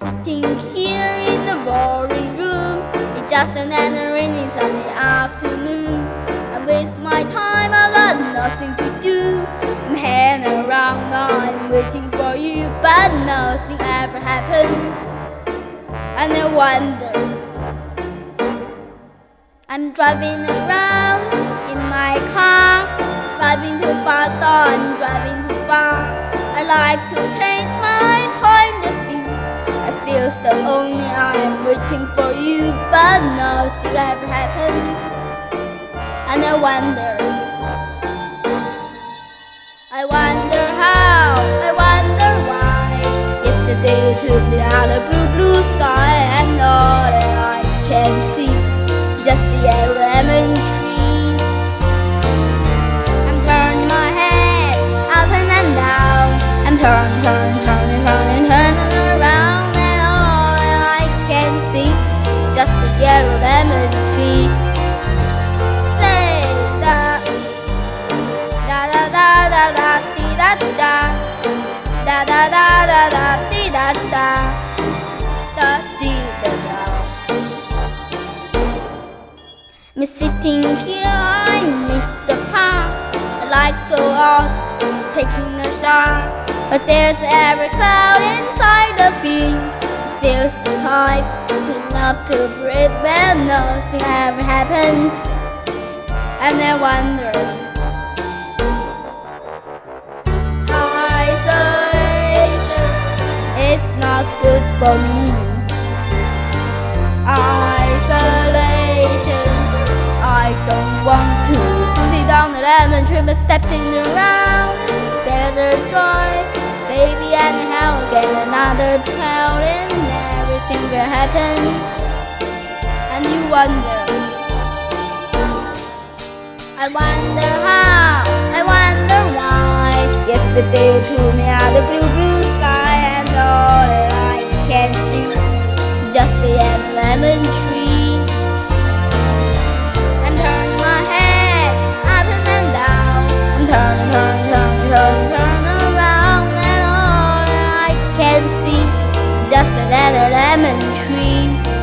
Sitting here in the boring room. It's just another rainy Sunday afternoon. I waste my time, I got nothing to do. I'm hanging around, I'm waiting for you, but nothing ever happens. And I wonder. I'm driving around in my car, I'm for you, but nothing ever happens. And I wonder, I wonder how, I wonder why. Yesterday you took me out of blue, blue sky, and all that I can see, just the yellow lemon tree. I'm turning my head up and down. I'm turning, da da da da da da da sitting here, I miss the park. I like to out, taking a shower. But there's every cloud inside the field. Feels the type enough to breathe when nothing ever happens. And I wonder. Not good for me. Isolation. I don't want to sit on the lemon tree but stepping around. There's a joy, baby, and how get another cloud and everything will happen. And you wonder. I wonder how, I wonder why. Yesterday took me lemon tree.